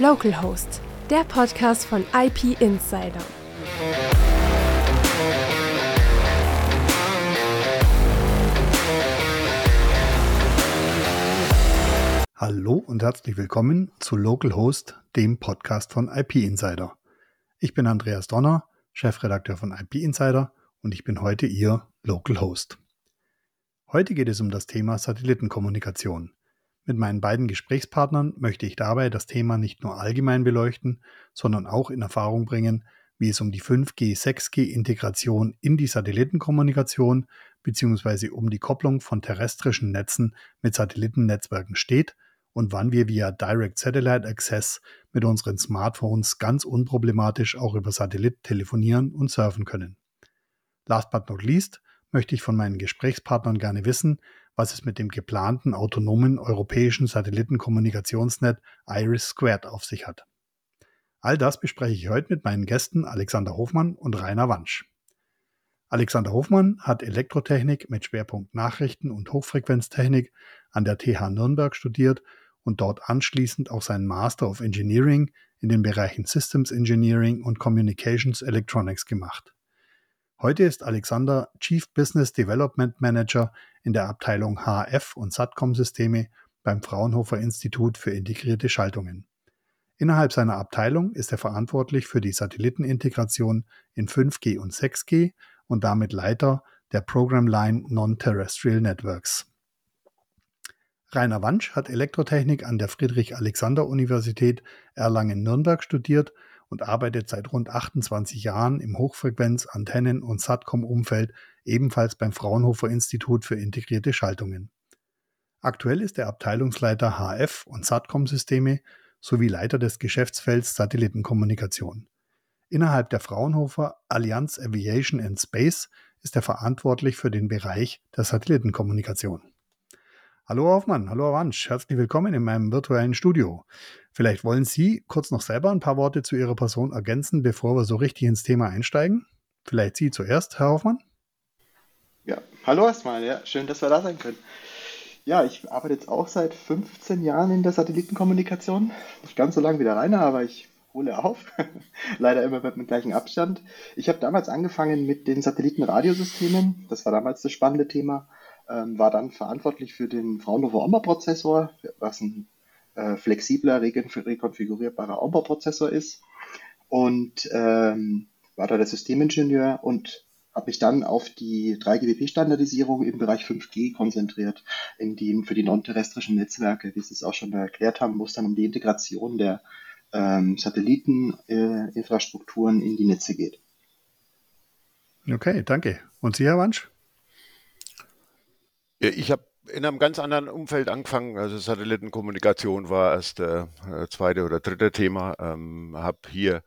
Local Host, der Podcast von IP Insider. Hallo und herzlich willkommen zu Local Host, dem Podcast von IP Insider. Ich bin Andreas Donner, Chefredakteur von IP Insider und ich bin heute Ihr Local Host. Heute geht es um das Thema Satellitenkommunikation. Mit meinen beiden Gesprächspartnern möchte ich dabei das Thema nicht nur allgemein beleuchten, sondern auch in Erfahrung bringen, wie es um die 5G, 6G-Integration in die Satellitenkommunikation bzw. um die Kopplung von terrestrischen Netzen mit Satellitennetzwerken steht und wann wir via Direct Satellite Access mit unseren Smartphones ganz unproblematisch auch über Satellit telefonieren und surfen können. Last but not least möchte ich von meinen Gesprächspartnern gerne wissen, was es mit dem geplanten autonomen europäischen Satellitenkommunikationsnet Iris Squared auf sich hat. All das bespreche ich heute mit meinen Gästen Alexander Hofmann und Rainer Wansch. Alexander Hofmann hat Elektrotechnik mit Schwerpunkt Nachrichten und Hochfrequenztechnik an der TH Nürnberg studiert und dort anschließend auch seinen Master of Engineering in den Bereichen Systems Engineering und Communications Electronics gemacht. Heute ist Alexander Chief Business Development Manager in der Abteilung HF und Satcom-Systeme beim Fraunhofer Institut für integrierte Schaltungen. Innerhalb seiner Abteilung ist er verantwortlich für die Satellitenintegration in 5G und 6G und damit Leiter der Program Line Non-Terrestrial Networks. Rainer Wansch hat Elektrotechnik an der Friedrich-Alexander-Universität Erlangen-Nürnberg studiert und arbeitet seit rund 28 Jahren im Hochfrequenz-, Antennen- und Satcom-Umfeld, ebenfalls beim Fraunhofer Institut für integrierte Schaltungen. Aktuell ist er Abteilungsleiter HF und Satcom-Systeme sowie Leiter des Geschäftsfelds Satellitenkommunikation. Innerhalb der Fraunhofer Allianz Aviation and Space ist er verantwortlich für den Bereich der Satellitenkommunikation. Hallo Hoffmann, hallo Avansch, herzlich willkommen in meinem virtuellen Studio. Vielleicht wollen Sie kurz noch selber ein paar Worte zu Ihrer Person ergänzen, bevor wir so richtig ins Thema einsteigen. Vielleicht Sie zuerst, Herr Hoffmann. Ja, hallo erstmal, ja, schön, dass wir da sein können. Ja, ich arbeite jetzt auch seit 15 Jahren in der Satellitenkommunikation. Nicht ganz so lange wie der Rainer, aber ich hole auf. Leider immer mit dem gleichen Abstand. Ich habe damals angefangen mit den Satellitenradiosystemen. Das war damals das spannende Thema. Ähm, war dann verantwortlich für den Fraunhofer Omber-Prozessor, was ein äh, flexibler, rekonfigurierbarer Omber-Prozessor ist. Und ähm, war da der Systemingenieur und habe mich dann auf die 3GPP-Standardisierung im Bereich 5G konzentriert, in die, für die non-terrestrischen Netzwerke, wie Sie es auch schon erklärt haben, es dann um die Integration der ähm, Satelliteninfrastrukturen äh, in die Netze geht. Okay, danke. Und Sie, Herr Wansch? Ich habe in einem ganz anderen Umfeld angefangen. Also Satellitenkommunikation war erst äh, zweite oder dritte Thema. Ähm, habe hier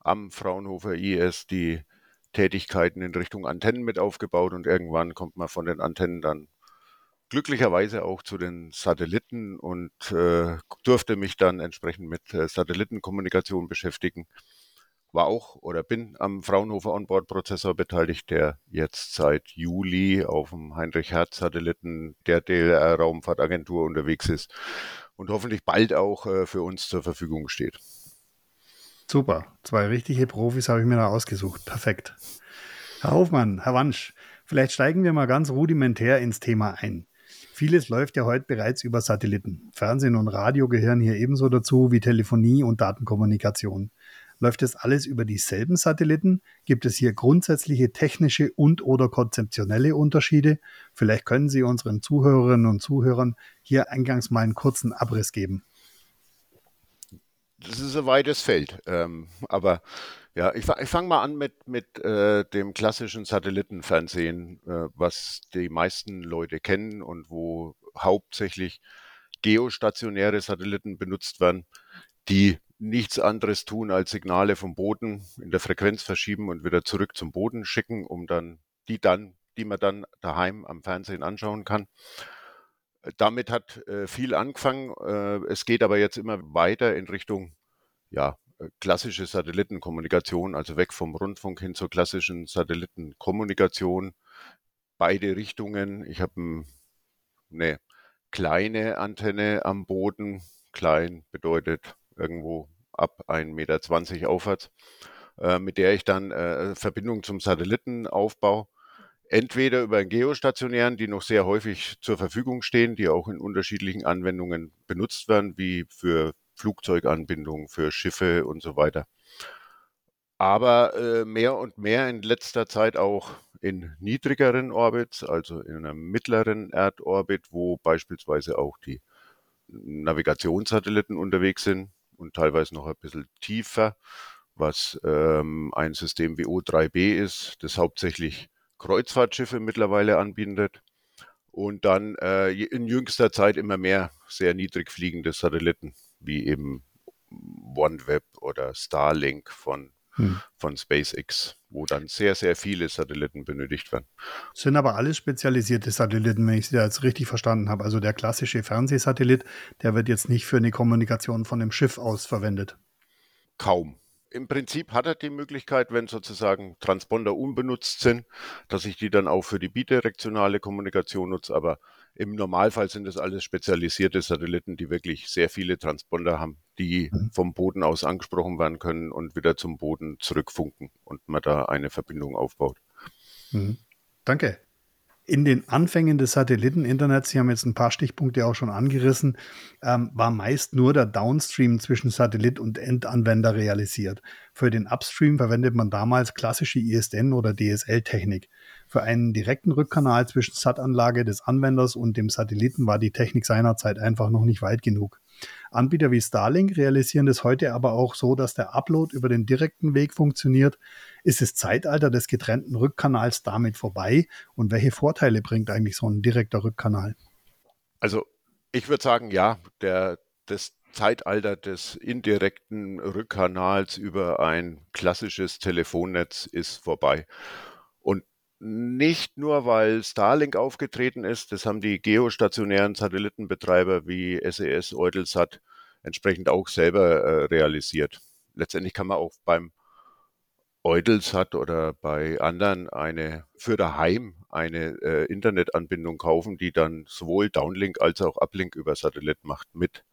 am Fraunhofer IS die Tätigkeiten in Richtung Antennen mit aufgebaut und irgendwann kommt man von den Antennen dann glücklicherweise auch zu den Satelliten und äh, durfte mich dann entsprechend mit äh, Satellitenkommunikation beschäftigen. War auch oder bin am Fraunhofer Onboard-Prozessor beteiligt, der jetzt seit Juli auf dem Heinrich-Hertz-Satelliten der DLR-Raumfahrtagentur unterwegs ist und hoffentlich bald auch äh, für uns zur Verfügung steht. Super, zwei richtige Profis habe ich mir da ausgesucht. Perfekt. Herr Hofmann, Herr Wansch, vielleicht steigen wir mal ganz rudimentär ins Thema ein. Vieles läuft ja heute bereits über Satelliten. Fernsehen und Radio gehören hier ebenso dazu wie Telefonie und Datenkommunikation. Läuft es alles über dieselben Satelliten? Gibt es hier grundsätzliche technische und oder konzeptionelle Unterschiede? Vielleicht können Sie unseren Zuhörerinnen und Zuhörern hier eingangs mal einen kurzen Abriss geben. Das ist ein weites Feld, ähm, aber ja, ich, ich fange mal an mit, mit äh, dem klassischen Satellitenfernsehen, äh, was die meisten Leute kennen und wo hauptsächlich geostationäre Satelliten benutzt werden, die nichts anderes tun, als Signale vom Boden in der Frequenz verschieben und wieder zurück zum Boden schicken, um dann die dann, die man dann daheim am Fernsehen anschauen kann. Damit hat äh, viel angefangen. Äh, es geht aber jetzt immer weiter in Richtung ja, äh, klassische Satellitenkommunikation, also weg vom Rundfunk hin zur klassischen Satellitenkommunikation. Beide Richtungen. Ich habe eine kleine Antenne am Boden. Klein bedeutet irgendwo ab 1,20 Meter aufwärts, äh, mit der ich dann äh, Verbindung zum Satelliten aufbaue. Entweder über einen geostationären, die noch sehr häufig zur Verfügung stehen, die auch in unterschiedlichen Anwendungen benutzt werden, wie für Flugzeuganbindung, für Schiffe und so weiter. Aber äh, mehr und mehr in letzter Zeit auch in niedrigeren Orbits, also in einem mittleren Erdorbit, wo beispielsweise auch die Navigationssatelliten unterwegs sind und teilweise noch ein bisschen tiefer, was ähm, ein System wie O3B ist, das hauptsächlich Kreuzfahrtschiffe mittlerweile anbietet. Und dann äh, in jüngster Zeit immer mehr sehr niedrig fliegende Satelliten, wie eben OneWeb oder Starlink von hm. von SpaceX, wo dann sehr, sehr viele Satelliten benötigt werden. Sind aber alles spezialisierte Satelliten, wenn ich sie jetzt richtig verstanden habe. Also der klassische Fernsehsatellit, der wird jetzt nicht für eine Kommunikation von dem Schiff aus verwendet. Kaum. Im Prinzip hat er die Möglichkeit, wenn sozusagen Transponder unbenutzt sind, dass ich die dann auch für die bidirektionale Kommunikation nutze, aber im Normalfall sind es alles spezialisierte Satelliten, die wirklich sehr viele Transponder haben, die mhm. vom Boden aus angesprochen werden können und wieder zum Boden zurückfunken und man da eine Verbindung aufbaut. Mhm. Danke. In den Anfängen des Satelliteninternets, Sie haben jetzt ein paar Stichpunkte auch schon angerissen, ähm, war meist nur der Downstream zwischen Satellit und Endanwender realisiert. Für den Upstream verwendet man damals klassische ISDN oder DSL-Technik. Für einen direkten Rückkanal zwischen SAT-Anlage des Anwenders und dem Satelliten war die Technik seinerzeit einfach noch nicht weit genug. Anbieter wie Starlink realisieren es heute aber auch so, dass der Upload über den direkten Weg funktioniert. Ist das Zeitalter des getrennten Rückkanals damit vorbei? Und welche Vorteile bringt eigentlich so ein direkter Rückkanal? Also ich würde sagen, ja, der, das Zeitalter des indirekten Rückkanals über ein klassisches Telefonnetz ist vorbei. Nicht nur, weil Starlink aufgetreten ist, das haben die geostationären Satellitenbetreiber wie SES, e Eutelsat entsprechend auch selber äh, realisiert. Letztendlich kann man auch beim Eutelsat oder bei anderen eine für daheim eine äh, Internetanbindung kaufen, die dann sowohl Downlink als auch Uplink über Satellit macht mit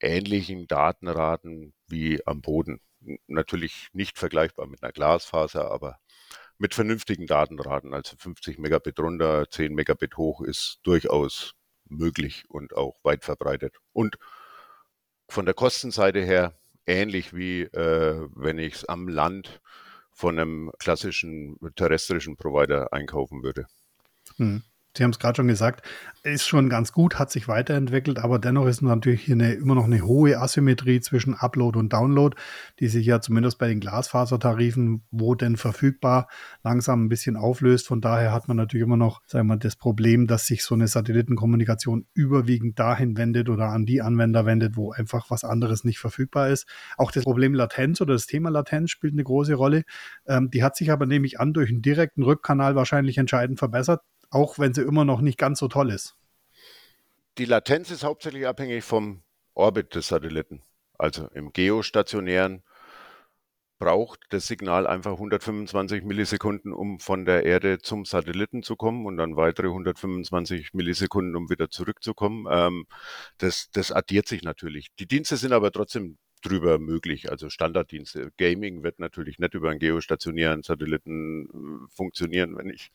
ähnlichen Datenraten wie am Boden. Natürlich nicht vergleichbar mit einer Glasfaser, aber mit vernünftigen Datenraten, also 50 Megabit runter, 10 Megabit hoch, ist durchaus möglich und auch weit verbreitet. Und von der Kostenseite her ähnlich wie äh, wenn ich es am Land von einem klassischen terrestrischen Provider einkaufen würde. Hm. Sie haben es gerade schon gesagt, ist schon ganz gut, hat sich weiterentwickelt, aber dennoch ist natürlich hier eine, immer noch eine hohe Asymmetrie zwischen Upload und Download, die sich ja zumindest bei den Glasfasertarifen, wo denn verfügbar, langsam ein bisschen auflöst. Von daher hat man natürlich immer noch, sagen wir mal, das Problem, dass sich so eine Satellitenkommunikation überwiegend dahin wendet oder an die Anwender wendet, wo einfach was anderes nicht verfügbar ist. Auch das Problem Latenz oder das Thema Latenz spielt eine große Rolle. Ähm, die hat sich aber nämlich an durch einen direkten Rückkanal wahrscheinlich entscheidend verbessert auch wenn sie immer noch nicht ganz so toll ist. Die Latenz ist hauptsächlich abhängig vom Orbit des Satelliten. Also im geostationären braucht das Signal einfach 125 Millisekunden, um von der Erde zum Satelliten zu kommen und dann weitere 125 Millisekunden, um wieder zurückzukommen. Ähm, das, das addiert sich natürlich. Die Dienste sind aber trotzdem drüber möglich, also Standarddienste. Gaming wird natürlich nicht über einen geostationären Satelliten äh, funktionieren, wenn ich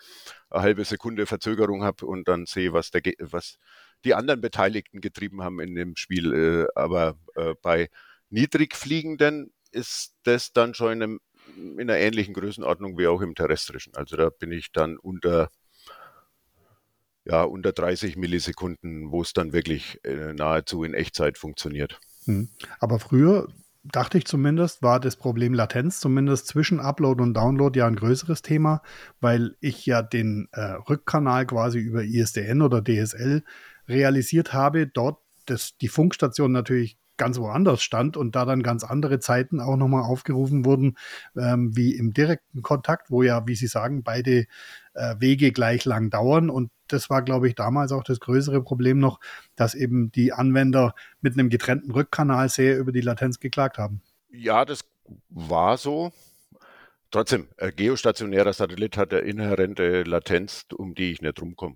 eine halbe Sekunde Verzögerung habe und dann sehe, was, der, was die anderen Beteiligten getrieben haben in dem Spiel. Äh, aber äh, bei niedrigfliegenden ist das dann schon in, einem, in einer ähnlichen Größenordnung wie auch im terrestrischen. Also da bin ich dann unter ja, unter 30 Millisekunden, wo es dann wirklich nahezu in Echtzeit funktioniert. Hm. Aber früher, dachte ich zumindest, war das Problem Latenz zumindest zwischen Upload und Download ja ein größeres Thema, weil ich ja den äh, Rückkanal quasi über ISDN oder DSL realisiert habe, dort das, die Funkstation natürlich ganz woanders stand und da dann ganz andere Zeiten auch nochmal aufgerufen wurden, ähm, wie im direkten Kontakt, wo ja, wie Sie sagen, beide Wege gleich lang dauern. Und das war, glaube ich, damals auch das größere Problem noch, dass eben die Anwender mit einem getrennten Rückkanal sehr über die Latenz geklagt haben. Ja, das war so. Trotzdem, ein geostationärer Satellit hat eine inhärente Latenz, um die ich nicht rumkomme.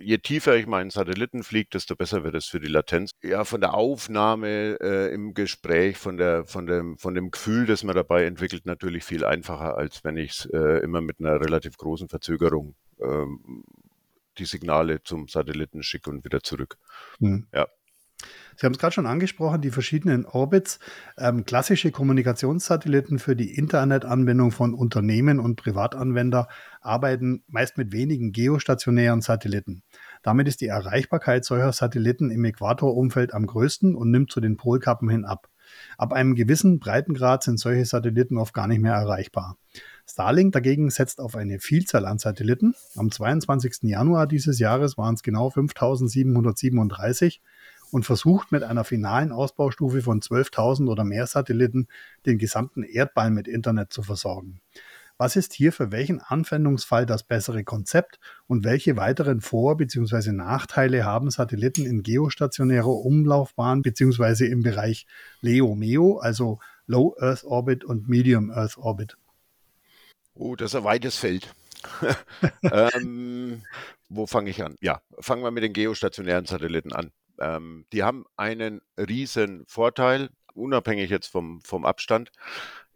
Je tiefer ich meinen Satelliten fliege, desto besser wird es für die Latenz. Ja, von der Aufnahme äh, im Gespräch, von, der, von, dem, von dem Gefühl, das man dabei entwickelt, natürlich viel einfacher, als wenn ich es äh, immer mit einer relativ großen Verzögerung ähm, die Signale zum Satelliten schicke und wieder zurück. Hm. Ja. Sie haben es gerade schon angesprochen, die verschiedenen Orbits. Ähm, klassische Kommunikationssatelliten für die Internetanwendung von Unternehmen und Privatanwender arbeiten meist mit wenigen geostationären Satelliten. Damit ist die Erreichbarkeit solcher Satelliten im Äquatorumfeld am größten und nimmt zu den Polkappen hin ab. Ab einem gewissen Breitengrad sind solche Satelliten oft gar nicht mehr erreichbar. Starlink dagegen setzt auf eine Vielzahl an Satelliten. Am 22. Januar dieses Jahres waren es genau 5737 und versucht mit einer finalen Ausbaustufe von 12.000 oder mehr Satelliten den gesamten Erdball mit Internet zu versorgen. Was ist hier für welchen Anwendungsfall das bessere Konzept und welche weiteren Vor- bzw. Nachteile haben Satelliten in geostationärer Umlaufbahn bzw. im Bereich LEO-MEO, also Low Earth Orbit und Medium Earth Orbit? Oh, das ist ein weites Feld. ähm, wo fange ich an? Ja, fangen wir mit den geostationären Satelliten an. Ähm, die haben einen riesen Vorteil, unabhängig jetzt vom, vom Abstand.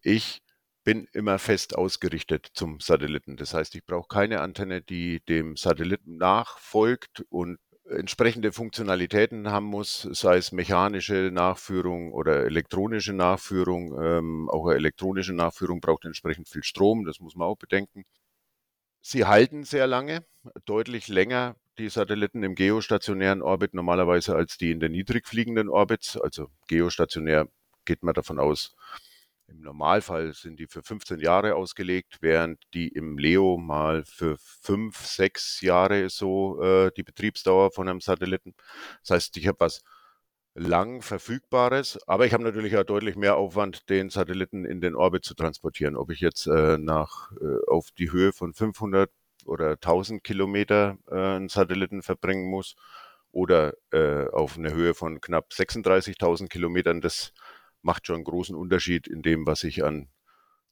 Ich bin immer fest ausgerichtet zum Satelliten. Das heißt, ich brauche keine Antenne, die dem Satelliten nachfolgt und entsprechende Funktionalitäten haben muss, sei es mechanische Nachführung oder elektronische Nachführung. Ähm, auch eine elektronische Nachführung braucht entsprechend viel Strom, das muss man auch bedenken. Sie halten sehr lange, deutlich länger die Satelliten im geostationären Orbit normalerweise als die in den niedrig fliegenden Orbits. Also geostationär geht man davon aus, im Normalfall sind die für 15 Jahre ausgelegt, während die im Leo mal für fünf, sechs Jahre so äh, die Betriebsdauer von einem Satelliten. Das heißt, ich habe was lang Verfügbares, aber ich habe natürlich auch deutlich mehr Aufwand, den Satelliten in den Orbit zu transportieren. Ob ich jetzt äh, nach äh, auf die Höhe von 500 oder 1000 Kilometer äh, einen Satelliten verbringen muss oder äh, auf eine Höhe von knapp 36.000 Kilometern, das macht schon einen großen Unterschied in dem, was ich an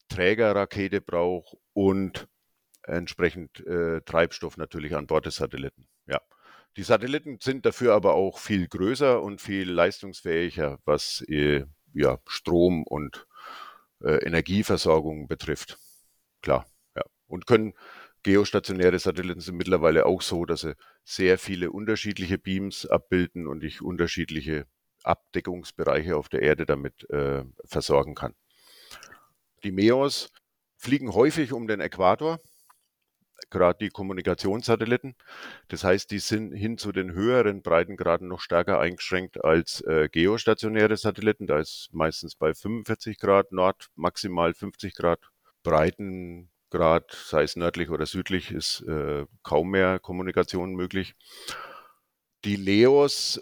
Trägerrakete brauche und entsprechend äh, Treibstoff natürlich an Bord des Satelliten. Ja. Die Satelliten sind dafür aber auch viel größer und viel leistungsfähiger, was äh, ja, Strom und äh, Energieversorgung betrifft. Klar, ja. Und können geostationäre Satelliten sind mittlerweile auch so, dass sie sehr viele unterschiedliche Beams abbilden und ich unterschiedliche Abdeckungsbereiche auf der Erde damit äh, versorgen kann. Die MEOS fliegen häufig um den Äquator, gerade die Kommunikationssatelliten. Das heißt, die sind hin zu den höheren Breitengraden noch stärker eingeschränkt als äh, geostationäre Satelliten. Da ist meistens bei 45 Grad Nord, maximal 50 Grad Breitengrad, sei es nördlich oder südlich, ist äh, kaum mehr Kommunikation möglich. Die LEOs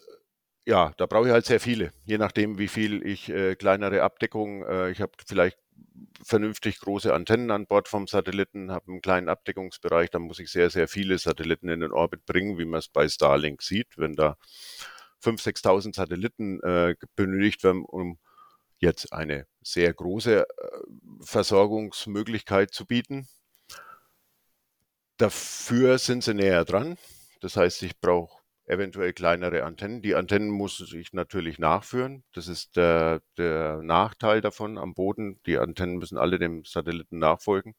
ja, da brauche ich halt sehr viele, je nachdem, wie viel ich äh, kleinere Abdeckung, äh, ich habe vielleicht vernünftig große Antennen an Bord vom Satelliten, habe einen kleinen Abdeckungsbereich, dann muss ich sehr, sehr viele Satelliten in den Orbit bringen, wie man es bei Starlink sieht, wenn da 5.000, 6.000 Satelliten äh, benötigt werden, um jetzt eine sehr große äh, Versorgungsmöglichkeit zu bieten. Dafür sind sie näher dran. Das heißt, ich brauche eventuell kleinere Antennen. Die Antennen muss ich natürlich nachführen. Das ist der, der Nachteil davon am Boden. Die Antennen müssen alle dem Satelliten nachfolgen.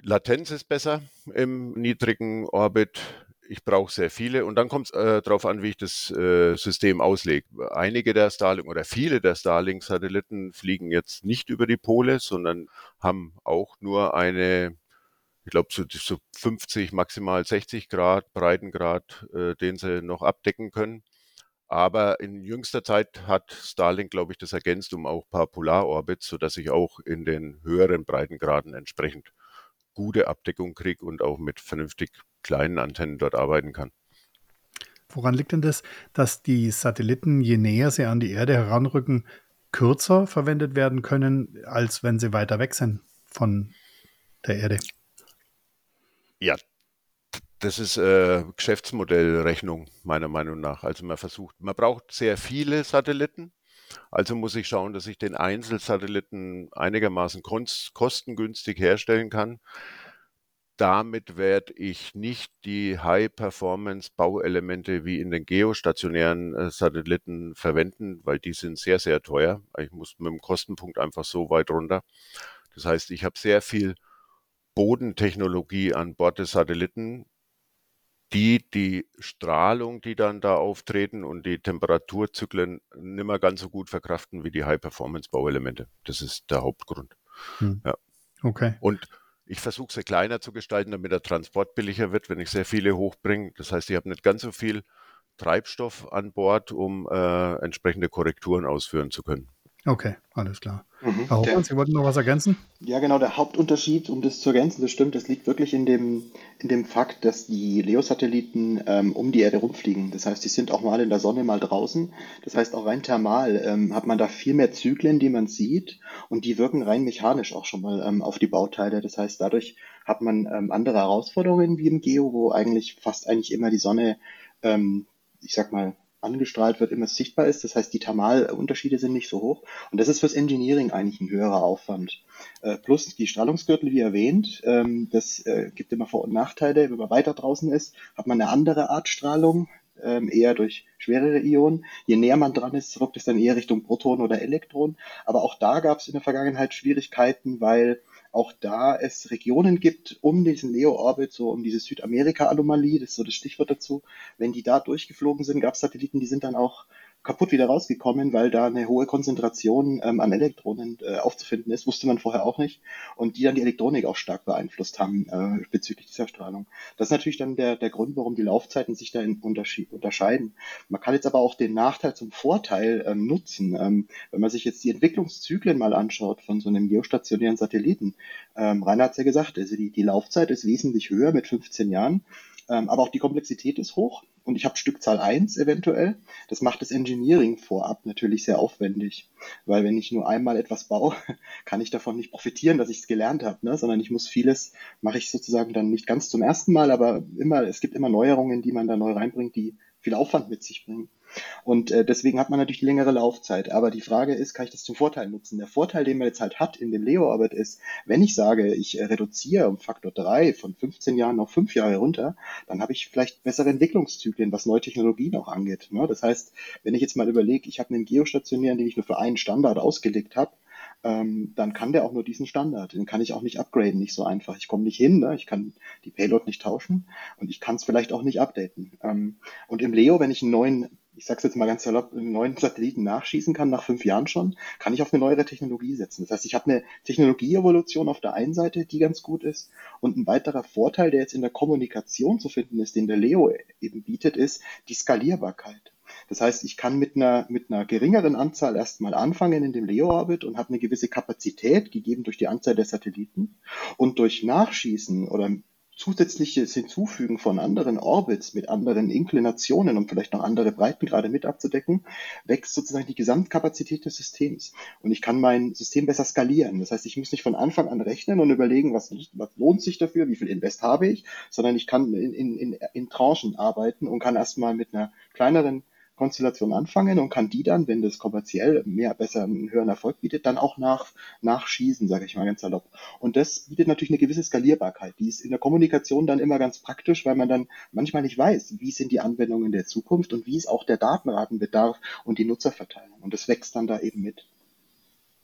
Latenz ist besser im niedrigen Orbit. Ich brauche sehr viele und dann kommt es äh, darauf an, wie ich das äh, System auslege. Einige der Starlink oder viele der Starlink-Satelliten fliegen jetzt nicht über die Pole, sondern haben auch nur eine ich glaube, so, so 50, maximal 60 Grad Breitengrad, äh, den sie noch abdecken können. Aber in jüngster Zeit hat Starlink, glaube ich, das ergänzt um auch ein paar Polarorbits, sodass ich auch in den höheren Breitengraden entsprechend gute Abdeckung kriege und auch mit vernünftig kleinen Antennen dort arbeiten kann. Woran liegt denn das, dass die Satelliten, je näher sie an die Erde heranrücken, kürzer verwendet werden können, als wenn sie weiter weg sind von der Erde? Ja, das ist äh, Geschäftsmodellrechnung meiner Meinung nach. Also man versucht, man braucht sehr viele Satelliten. Also muss ich schauen, dass ich den Einzelsatelliten einigermaßen kostengünstig herstellen kann. Damit werde ich nicht die High-Performance-Bauelemente wie in den geostationären äh, Satelliten verwenden, weil die sind sehr, sehr teuer. Ich muss mit dem Kostenpunkt einfach so weit runter. Das heißt, ich habe sehr viel Bodentechnologie an Bord des Satelliten, die die Strahlung, die dann da auftreten und die Temperaturzyklen nicht mehr ganz so gut verkraften wie die High-Performance-Bauelemente. Das ist der Hauptgrund. Hm. Ja. Okay. Und ich versuche sie kleiner zu gestalten, damit der Transport billiger wird, wenn ich sehr viele hochbringe. Das heißt, ich habe nicht ganz so viel Treibstoff an Bord, um äh, entsprechende Korrekturen ausführen zu können. Okay, alles klar. Mhm, Herr Hoffmann, Sie wollten noch was ergänzen? Ja, genau. Der Hauptunterschied, um das zu ergänzen, das stimmt, das liegt wirklich in dem, in dem Fakt, dass die Leo-Satelliten ähm, um die Erde rumfliegen. Das heißt, die sind auch mal in der Sonne, mal draußen. Das heißt, auch rein thermal ähm, hat man da viel mehr Zyklen, die man sieht und die wirken rein mechanisch auch schon mal ähm, auf die Bauteile. Das heißt, dadurch hat man ähm, andere Herausforderungen wie im Geo, wo eigentlich fast eigentlich immer die Sonne, ähm, ich sag mal, angestrahlt wird, immer sichtbar ist. Das heißt, die Thermalunterschiede sind nicht so hoch. Und das ist fürs Engineering eigentlich ein höherer Aufwand. Äh, plus die Strahlungsgürtel, wie erwähnt, ähm, das äh, gibt immer Vor- und Nachteile. Wenn man weiter draußen ist, hat man eine andere Art Strahlung, ähm, eher durch schwerere Ionen. Je näher man dran ist, rückt es dann eher Richtung Proton oder Elektron. Aber auch da gab es in der Vergangenheit Schwierigkeiten, weil auch da es Regionen gibt um diesen Leo-Orbit, so um diese Südamerika-Anomalie, das ist so das Stichwort dazu. Wenn die da durchgeflogen sind, gab es Satelliten, die sind dann auch kaputt wieder rausgekommen, weil da eine hohe Konzentration ähm, an Elektronen äh, aufzufinden ist, wusste man vorher auch nicht und die dann die Elektronik auch stark beeinflusst haben äh, bezüglich dieser Strahlung. Das ist natürlich dann der, der Grund, warum die Laufzeiten sich da unterscheiden. Man kann jetzt aber auch den Nachteil zum Vorteil ähm, nutzen. Ähm, wenn man sich jetzt die Entwicklungszyklen mal anschaut von so einem geostationären Satelliten, ähm, Rainer hat es ja gesagt, also die, die Laufzeit ist wesentlich höher mit 15 Jahren, aber auch die Komplexität ist hoch und ich habe Stückzahl 1 eventuell. Das macht das Engineering vorab natürlich sehr aufwendig, weil wenn ich nur einmal etwas baue, kann ich davon nicht profitieren, dass ich es gelernt habe, ne? sondern ich muss vieles, mache ich sozusagen dann nicht ganz zum ersten Mal, aber immer, es gibt immer Neuerungen, die man da neu reinbringt, die viel Aufwand mit sich bringen. Und äh, deswegen hat man natürlich die längere Laufzeit. Aber die Frage ist, kann ich das zum Vorteil nutzen? Der Vorteil, den man jetzt halt hat in dem Leo-Orbit ist, wenn ich sage, ich äh, reduziere um Faktor 3 von 15 Jahren auf 5 Jahre runter, dann habe ich vielleicht bessere Entwicklungszyklen, was neue Technologien auch angeht. Ne? Das heißt, wenn ich jetzt mal überlege, ich habe einen geostationären, den ich nur für einen Standard ausgelegt habe, ähm, dann kann der auch nur diesen Standard. Den kann ich auch nicht upgraden, nicht so einfach. Ich komme nicht hin, ne? ich kann die Payload nicht tauschen und ich kann es vielleicht auch nicht updaten. Ähm, und im Leo, wenn ich einen neuen ich sage jetzt mal ganz salopp, einen neuen Satelliten nachschießen kann, nach fünf Jahren schon, kann ich auf eine neuere Technologie setzen. Das heißt, ich habe eine Technologieevolution auf der einen Seite, die ganz gut ist. Und ein weiterer Vorteil, der jetzt in der Kommunikation zu finden ist, den der Leo eben bietet, ist die Skalierbarkeit. Das heißt, ich kann mit einer, mit einer geringeren Anzahl erstmal anfangen in dem Leo-Orbit und habe eine gewisse Kapazität, gegeben durch die Anzahl der Satelliten. Und durch Nachschießen oder zusätzliches Hinzufügen von anderen Orbits mit anderen Inklinationen, um vielleicht noch andere Breitengrade mit abzudecken, wächst sozusagen die Gesamtkapazität des Systems. Und ich kann mein System besser skalieren. Das heißt, ich muss nicht von Anfang an rechnen und überlegen, was, was lohnt sich dafür, wie viel Invest habe ich, sondern ich kann in, in, in, in Tranchen arbeiten und kann erstmal mit einer kleineren Konstellation anfangen und kann die dann, wenn das kommerziell mehr besser einen höheren Erfolg bietet, dann auch nach, nachschießen, sage ich mal ganz salopp. Und das bietet natürlich eine gewisse Skalierbarkeit. Die ist in der Kommunikation dann immer ganz praktisch, weil man dann manchmal nicht weiß, wie sind die Anwendungen der Zukunft und wie ist auch der Datenratenbedarf und die Nutzerverteilung. Und das wächst dann da eben mit.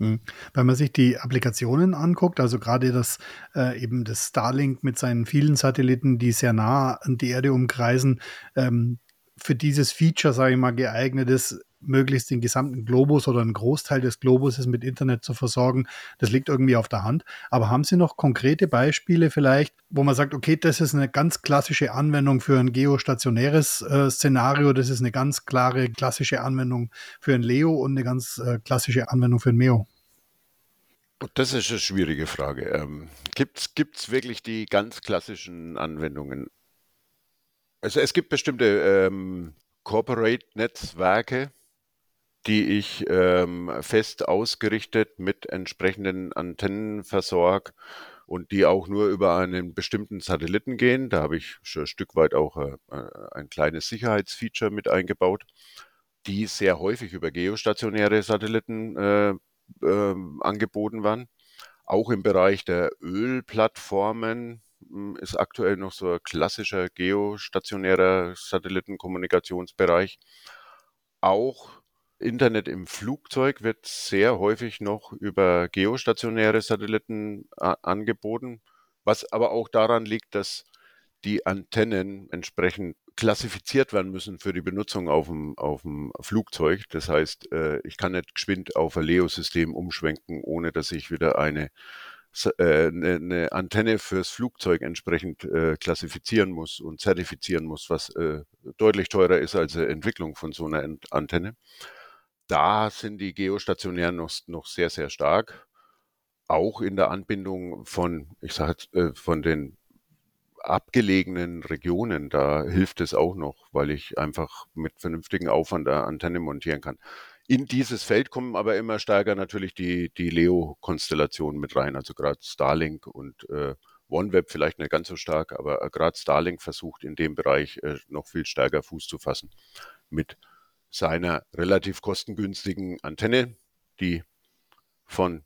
Hm. Wenn man sich die Applikationen anguckt, also gerade das äh, eben das Starlink mit seinen vielen Satelliten, die sehr nah an die Erde umkreisen, ähm, für dieses Feature, sage ich mal, geeignet ist, möglichst den gesamten Globus oder einen Großteil des Globuses mit Internet zu versorgen. Das liegt irgendwie auf der Hand. Aber haben Sie noch konkrete Beispiele vielleicht, wo man sagt, okay, das ist eine ganz klassische Anwendung für ein geostationäres äh, Szenario, das ist eine ganz klare klassische Anwendung für ein Leo und eine ganz äh, klassische Anwendung für ein Meo? Das ist eine schwierige Frage. Ähm, Gibt es wirklich die ganz klassischen Anwendungen? Also es gibt bestimmte ähm, Corporate-Netzwerke, die ich ähm, fest ausgerichtet mit entsprechenden Antennen versorge und die auch nur über einen bestimmten Satelliten gehen. Da habe ich ein Stück weit auch äh, ein kleines Sicherheitsfeature mit eingebaut, die sehr häufig über geostationäre Satelliten äh, äh, angeboten werden. Auch im Bereich der Ölplattformen ist aktuell noch so ein klassischer geostationärer Satellitenkommunikationsbereich. Auch Internet im Flugzeug wird sehr häufig noch über geostationäre Satelliten äh, angeboten, was aber auch daran liegt, dass die Antennen entsprechend klassifiziert werden müssen für die Benutzung auf dem, auf dem Flugzeug. Das heißt, äh, ich kann nicht geschwind auf ein Leo-System umschwenken, ohne dass ich wieder eine, äh, eine, eine Antenne fürs Flugzeug entsprechend äh, klassifizieren muss und zertifizieren muss, was deutlich teurer ist als die Entwicklung von so einer Antenne. Da sind die Geostationären noch, noch sehr, sehr stark. Auch in der Anbindung von, ich sage von den abgelegenen Regionen, da hilft es auch noch, weil ich einfach mit vernünftigen Aufwand der Antenne montieren kann. In dieses Feld kommen aber immer stärker natürlich die, die Leo-Konstellationen mit rein, also gerade Starlink und äh, OneWeb vielleicht nicht ganz so stark, aber äh, gerade Starlink versucht in dem Bereich äh, noch viel stärker Fuß zu fassen mit seiner relativ kostengünstigen Antenne, die von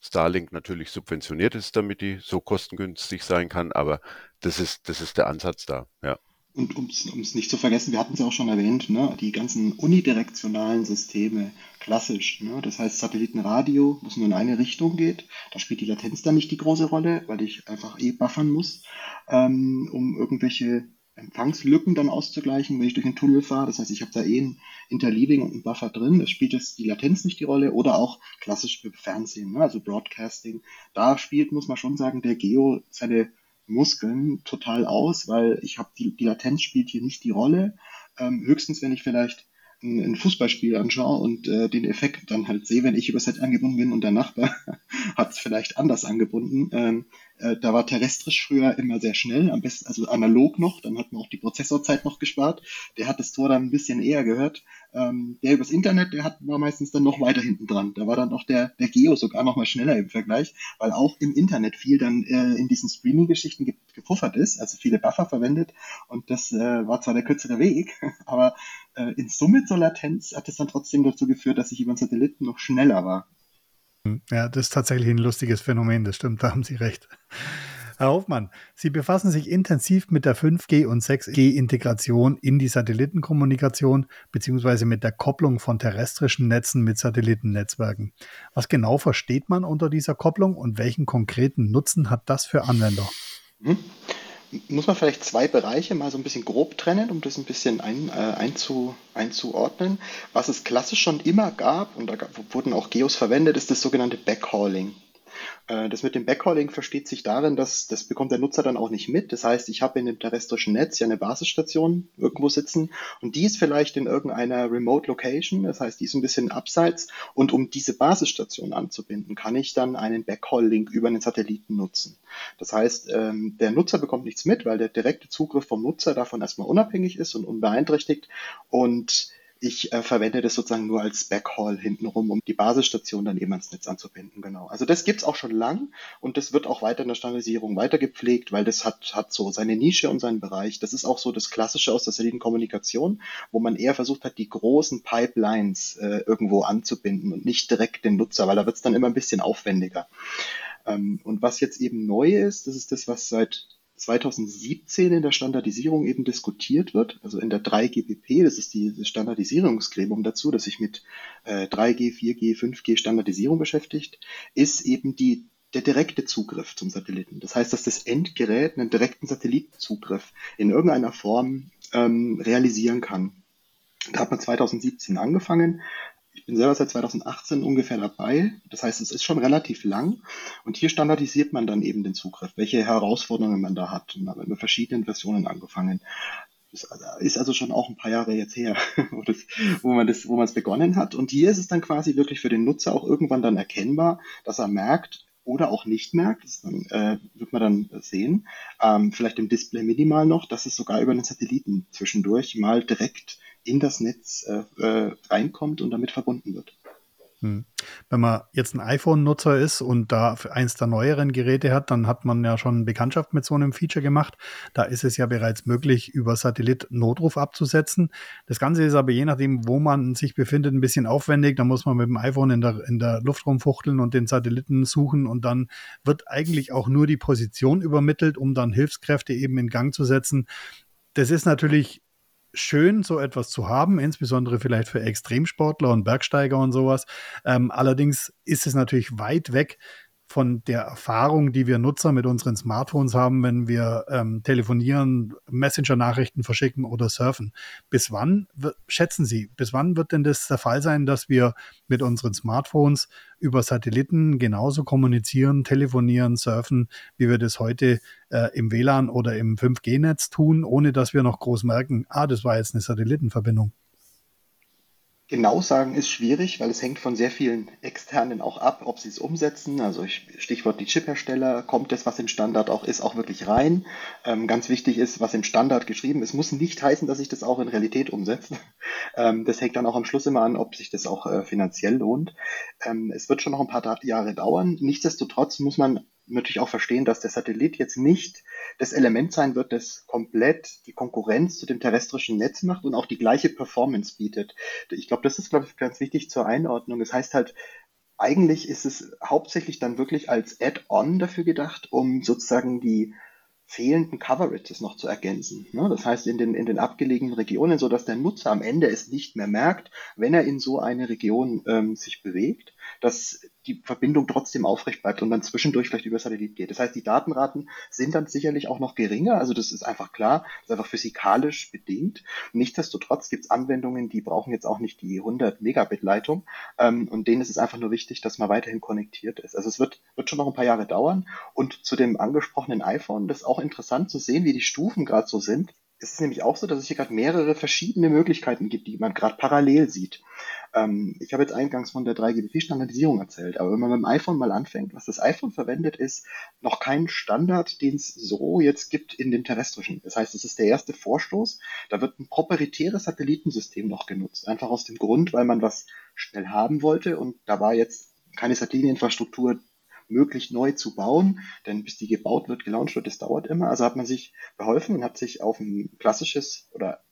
Starlink natürlich subventioniert ist, damit die so kostengünstig sein kann, aber das ist, das ist der Ansatz da, ja. Und um es nicht zu vergessen, wir hatten es ja auch schon erwähnt, ne, die ganzen unidirektionalen Systeme, klassisch. Ne, das heißt Satellitenradio, was nur in eine Richtung geht. Da spielt die Latenz dann nicht die große Rolle, weil ich einfach eh buffern muss, ähm, um irgendwelche Empfangslücken dann auszugleichen, wenn ich durch einen Tunnel fahre. Das heißt, ich habe da eh ein Interleaving und einen Buffer drin. Da spielt es die Latenz nicht die Rolle. Oder auch klassisch Fernsehen, ne? also Broadcasting. Da spielt, muss man schon sagen, der Geo seine Muskeln total aus, weil ich habe die, die Latenz spielt hier nicht die Rolle. Ähm, höchstens, wenn ich vielleicht ein, ein Fußballspiel anschaue und äh, den Effekt dann halt sehe, wenn ich über Set angebunden bin und der Nachbar hat es vielleicht anders angebunden. Ähm, äh, da war terrestrisch früher immer sehr schnell, am besten also analog noch, dann hat man auch die Prozessorzeit noch gespart. Der hat das Tor dann ein bisschen eher gehört. Ähm, der übers Internet, der hat, war meistens dann noch weiter hinten dran. Da war dann auch der, der Geo sogar noch mal schneller im Vergleich, weil auch im Internet viel dann äh, in diesen Streaming-Geschichten ge gepuffert ist, also viele Buffer verwendet und das äh, war zwar der kürzere Weg, aber äh, in Summe zur Latenz hat es dann trotzdem dazu geführt, dass ich über den Satelliten noch schneller war. Ja, das ist tatsächlich ein lustiges Phänomen, das stimmt, da haben Sie recht. Herr Hoffmann, Sie befassen sich intensiv mit der 5G- und 6G-Integration in die Satellitenkommunikation beziehungsweise mit der Kopplung von terrestrischen Netzen mit Satellitennetzwerken. Was genau versteht man unter dieser Kopplung und welchen konkreten Nutzen hat das für Anwender? Hm muss man vielleicht zwei Bereiche mal so ein bisschen grob trennen, um das ein bisschen ein, äh, einzu, einzuordnen. Was es klassisch schon immer gab, und da wurden auch Geos verwendet, ist das sogenannte Backhauling. Äh, das mit dem Backhauling versteht sich darin, dass das bekommt der Nutzer dann auch nicht mit. Das heißt, ich habe in dem terrestrischen Netz ja eine Basisstation irgendwo sitzen und die ist vielleicht in irgendeiner Remote Location, das heißt, die ist ein bisschen abseits und um diese Basisstation anzubinden, kann ich dann einen Backhaul-Link über einen Satelliten nutzen. Das heißt, ähm, der Nutzer bekommt nichts mit, weil der direkte Zugriff vom Nutzer davon erstmal unabhängig ist und unbeeinträchtigt und ich äh, verwende das sozusagen nur als Backhaul hintenrum, um die Basisstation dann eben ans Netz anzubinden. Genau. Also das gibt's auch schon lang und das wird auch weiter in der Standardisierung weiter gepflegt, weil das hat, hat so seine Nische und seinen Bereich. Das ist auch so das Klassische aus der Satellitenkommunikation, wo man eher versucht hat, die großen Pipelines äh, irgendwo anzubinden und nicht direkt den Nutzer, weil da wird's dann immer ein bisschen aufwendiger. Ähm, und was jetzt eben neu ist, das ist das, was seit 2017 in der Standardisierung eben diskutiert wird, also in der 3GPP, das ist die, Standardisierungsgremium dazu, das sich mit äh, 3G, 4G, 5G Standardisierung beschäftigt, ist eben die, der direkte Zugriff zum Satelliten. Das heißt, dass das Endgerät einen direkten Satellitenzugriff in irgendeiner Form ähm, realisieren kann. Da hat man 2017 angefangen, ich bin selber seit 2018 ungefähr dabei. Das heißt, es ist schon relativ lang. Und hier standardisiert man dann eben den Zugriff, welche Herausforderungen man da hat. Und haben mit verschiedenen Versionen angefangen. Das ist also schon auch ein paar Jahre jetzt her, wo, das, wo man das, wo man es begonnen hat. Und hier ist es dann quasi wirklich für den Nutzer auch irgendwann dann erkennbar, dass er merkt, oder auch nicht merkt, das dann, äh, wird man dann sehen, ähm, vielleicht im Display minimal noch, dass es sogar über einen Satelliten zwischendurch mal direkt in das Netz äh, äh, reinkommt und damit verbunden wird. Hm. Wenn man jetzt ein iPhone-Nutzer ist und da eins der neueren Geräte hat, dann hat man ja schon Bekanntschaft mit so einem Feature gemacht. Da ist es ja bereits möglich, über Satellit Notruf abzusetzen. Das Ganze ist aber je nachdem, wo man sich befindet, ein bisschen aufwendig. Da muss man mit dem iPhone in der, in der Luft rumfuchteln und den Satelliten suchen und dann wird eigentlich auch nur die Position übermittelt, um dann Hilfskräfte eben in Gang zu setzen. Das ist natürlich schön, so etwas zu haben, insbesondere vielleicht für Extremsportler und Bergsteiger und sowas. Ähm, allerdings ist es natürlich weit weg von der Erfahrung, die wir Nutzer mit unseren Smartphones haben, wenn wir ähm, telefonieren, Messenger-Nachrichten verschicken oder surfen. Bis wann schätzen Sie, bis wann wird denn das der Fall sein, dass wir mit unseren Smartphones über Satelliten genauso kommunizieren, telefonieren, surfen, wie wir das heute äh, im WLAN oder im 5G-Netz tun, ohne dass wir noch groß merken, ah, das war jetzt eine Satellitenverbindung? Genau sagen ist schwierig, weil es hängt von sehr vielen Externen auch ab, ob sie es umsetzen. Also Stichwort die Chiphersteller, kommt das, was im Standard auch ist, auch wirklich rein. Ähm, ganz wichtig ist, was im Standard geschrieben ist, muss nicht heißen, dass sich das auch in Realität umsetzt. Ähm, das hängt dann auch am Schluss immer an, ob sich das auch äh, finanziell lohnt. Ähm, es wird schon noch ein paar Jahre dauern. Nichtsdestotrotz muss man natürlich auch verstehen, dass der Satellit jetzt nicht das Element sein wird, das komplett die Konkurrenz zu dem terrestrischen Netz macht und auch die gleiche Performance bietet. Ich glaube, das ist, glaube ich, ganz wichtig zur Einordnung. Das heißt halt, eigentlich ist es hauptsächlich dann wirklich als Add-on dafür gedacht, um sozusagen die fehlenden Coverages noch zu ergänzen. Ne? Das heißt, in den, in den abgelegenen Regionen, so dass der Nutzer am Ende es nicht mehr merkt, wenn er in so eine Region ähm, sich bewegt, dass die Verbindung trotzdem aufrecht bleibt und dann zwischendurch vielleicht über Satellit geht. Das heißt, die Datenraten sind dann sicherlich auch noch geringer. Also das ist einfach klar, das ist einfach physikalisch bedingt. Nichtsdestotrotz gibt es Anwendungen, die brauchen jetzt auch nicht die 100 Megabit Leitung ähm, und denen ist es einfach nur wichtig, dass man weiterhin konnektiert ist. Also es wird, wird schon noch ein paar Jahre dauern und zu dem angesprochenen iPhone, das ist auch interessant zu sehen, wie die Stufen gerade so sind es ist nämlich auch so, dass es hier gerade mehrere verschiedene Möglichkeiten gibt, die man gerade parallel sieht. Ähm, ich habe jetzt eingangs von der 3GPP-Standardisierung erzählt, aber wenn man mit dem iPhone mal anfängt, was das iPhone verwendet, ist noch kein Standard, den es so jetzt gibt in dem terrestrischen. Das heißt, es ist der erste Vorstoß. Da wird ein proprietäres Satellitensystem noch genutzt. Einfach aus dem Grund, weil man was schnell haben wollte und da war jetzt keine Satelliteninfrastruktur möglich neu zu bauen, denn bis die gebaut wird, gelauncht wird, das dauert immer. Also hat man sich beholfen und hat sich auf ein klassisches oder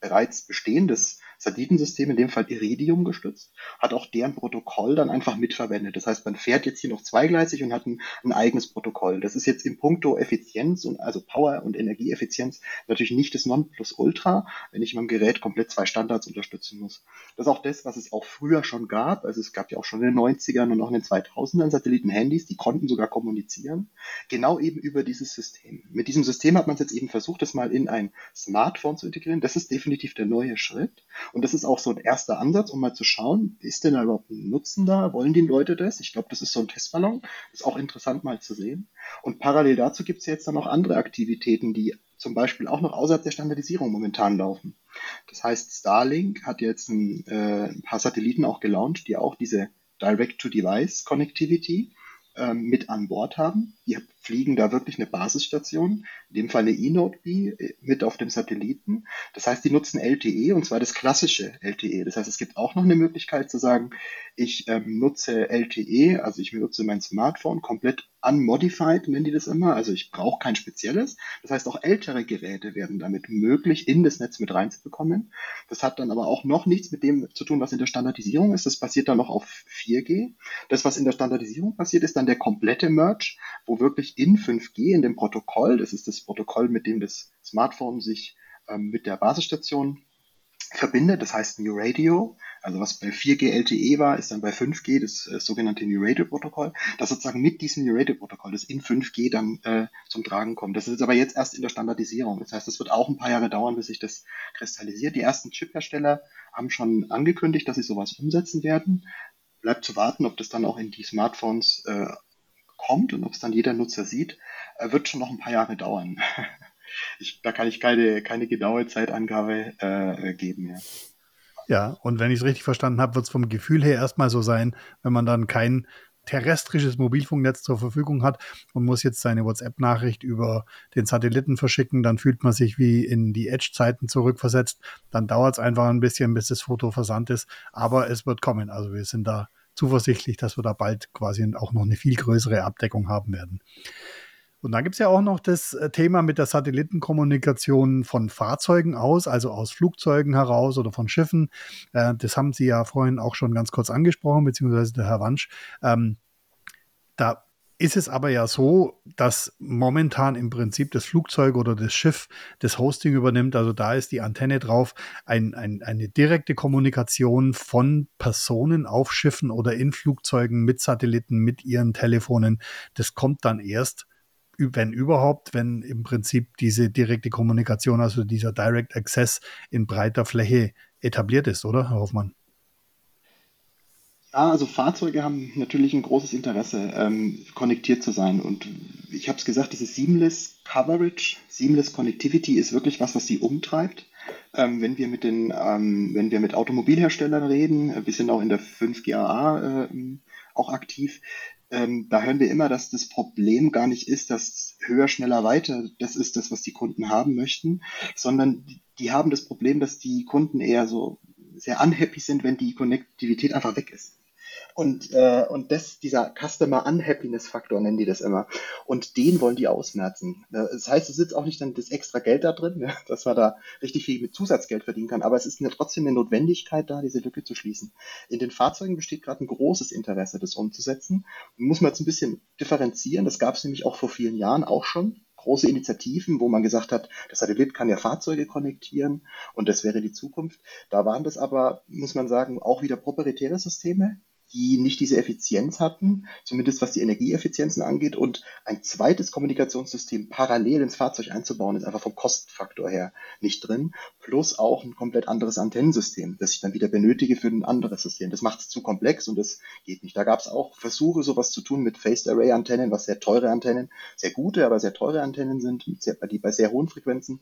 bereits bestehendes Satellitensystem, in dem Fall Iridium gestützt, hat auch deren Protokoll dann einfach mitverwendet. Das heißt, man fährt jetzt hier noch zweigleisig und hat ein, ein eigenes Protokoll. Das ist jetzt im Punkto Effizienz und also Power und Energieeffizienz natürlich nicht das Nonplusultra, wenn ich meinem Gerät komplett zwei Standards unterstützen muss. Das ist auch das, was es auch früher schon gab. Also es gab ja auch schon in den 90ern und auch in den 2000ern Satellitenhandys, die konnten sogar kommunizieren. Genau eben über dieses System. Mit diesem System hat man es jetzt eben versucht, das mal in ein Smartphone zu integrieren. Das ist definitiv der neue Schritt. Und das ist auch so ein erster Ansatz, um mal zu schauen, ist denn da überhaupt ein Nutzen da? Wollen die Leute das? Ich glaube, das ist so ein Testballon. Ist auch interessant mal zu sehen. Und parallel dazu gibt es jetzt dann noch andere Aktivitäten, die zum Beispiel auch noch außerhalb der Standardisierung momentan laufen. Das heißt, Starlink hat jetzt ein, äh, ein paar Satelliten auch gelauncht, die auch diese Direct-to-Device-Connectivity ähm, mit an Bord haben. Die fliegen da wirklich eine Basisstation, in dem Fall eine E-Note B äh, mit auf dem Satelliten. Das heißt, die nutzen LTE und zwar das klassische LTE. Das heißt, es gibt auch noch eine Möglichkeit zu sagen, ich ähm, nutze LTE, also ich benutze mein Smartphone komplett unmodified, nennen die das immer. Also ich brauche kein spezielles. Das heißt, auch ältere Geräte werden damit möglich, in das Netz mit reinzubekommen. Das hat dann aber auch noch nichts mit dem zu tun, was in der Standardisierung ist. Das basiert dann noch auf 4G. Das, was in der Standardisierung passiert, ist dann der komplette Merge, wo wirklich in 5G, in dem Protokoll, das ist das Protokoll, mit dem das Smartphone sich ähm, mit der Basisstation verbindet, das heißt New Radio, also was bei 4G LTE war, ist dann bei 5G das äh, sogenannte New Radio Protokoll, das sozusagen mit diesem New Radio Protokoll, das in 5G dann äh, zum Tragen kommt. Das ist aber jetzt erst in der Standardisierung. Das heißt, es wird auch ein paar Jahre dauern, bis sich das kristallisiert. Die ersten Chiphersteller haben schon angekündigt, dass sie sowas umsetzen werden. Bleibt zu warten, ob das dann auch in die Smartphones äh, kommt und ob es dann jeder Nutzer sieht, äh, wird schon noch ein paar Jahre dauern. ich, da kann ich keine, keine genaue Zeitangabe äh, geben. Ja. ja, und wenn ich es richtig verstanden habe, wird es vom Gefühl her erstmal so sein, wenn man dann kein terrestrisches Mobilfunknetz zur Verfügung hat und muss jetzt seine WhatsApp-Nachricht über den Satelliten verschicken, dann fühlt man sich wie in die Edge-Zeiten zurückversetzt. Dann dauert es einfach ein bisschen, bis das Foto versandt ist, aber es wird kommen. Also wir sind da zuversichtlich, dass wir da bald quasi auch noch eine viel größere Abdeckung haben werden. Und dann gibt es ja auch noch das äh, Thema mit der Satellitenkommunikation von Fahrzeugen aus, also aus Flugzeugen heraus oder von Schiffen. Äh, das haben Sie ja vorhin auch schon ganz kurz angesprochen, beziehungsweise der Herr Wansch. Ähm, da ist es aber ja so, dass momentan im Prinzip das Flugzeug oder das Schiff das Hosting übernimmt. Also da ist die Antenne drauf. Ein, ein, eine direkte Kommunikation von Personen auf Schiffen oder in Flugzeugen mit Satelliten, mit ihren Telefonen. Das kommt dann erst, wenn überhaupt, wenn im Prinzip diese direkte Kommunikation, also dieser Direct Access in breiter Fläche etabliert ist, oder, Herr Hoffmann? Ja, also Fahrzeuge haben natürlich ein großes Interesse, ähm, konnektiert zu sein. Und ich habe es gesagt, dieses Seamless Coverage, Seamless Connectivity ist wirklich was, was sie umtreibt. Ähm, wenn wir mit den, ähm, wenn wir mit Automobilherstellern reden, äh, wir sind auch in der 5GAA äh, auch aktiv, ähm, da hören wir immer, dass das Problem gar nicht ist, dass höher, schneller, weiter, das ist das, was die Kunden haben möchten, sondern die haben das Problem, dass die Kunden eher so sehr unhappy sind, wenn die Konnektivität einfach weg ist. Und, äh, und das, dieser Customer Unhappiness Faktor nennen die das immer. Und den wollen die ausmerzen. Das heißt, es sitzt auch nicht dann das extra Geld da drin, ja, dass man da richtig viel mit Zusatzgeld verdienen kann, aber es ist eine, trotzdem eine Notwendigkeit da, diese Lücke zu schließen. In den Fahrzeugen besteht gerade ein großes Interesse, das umzusetzen. Muss man jetzt ein bisschen differenzieren. Das gab es nämlich auch vor vielen Jahren auch schon große Initiativen, wo man gesagt hat, der Satellit kann ja Fahrzeuge konnektieren und das wäre die Zukunft. Da waren das aber, muss man sagen, auch wieder proprietäre Systeme, die nicht diese Effizienz hatten, zumindest was die Energieeffizienzen angeht. Und ein zweites Kommunikationssystem parallel ins Fahrzeug einzubauen, ist einfach vom Kostenfaktor her nicht drin. Plus auch ein komplett anderes Antennensystem, das ich dann wieder benötige für ein anderes System. Das macht es zu komplex und das geht nicht. Da gab es auch Versuche, sowas zu tun mit Phased Array Antennen, was sehr teure Antennen, sehr gute, aber sehr teure Antennen sind, die bei sehr hohen Frequenzen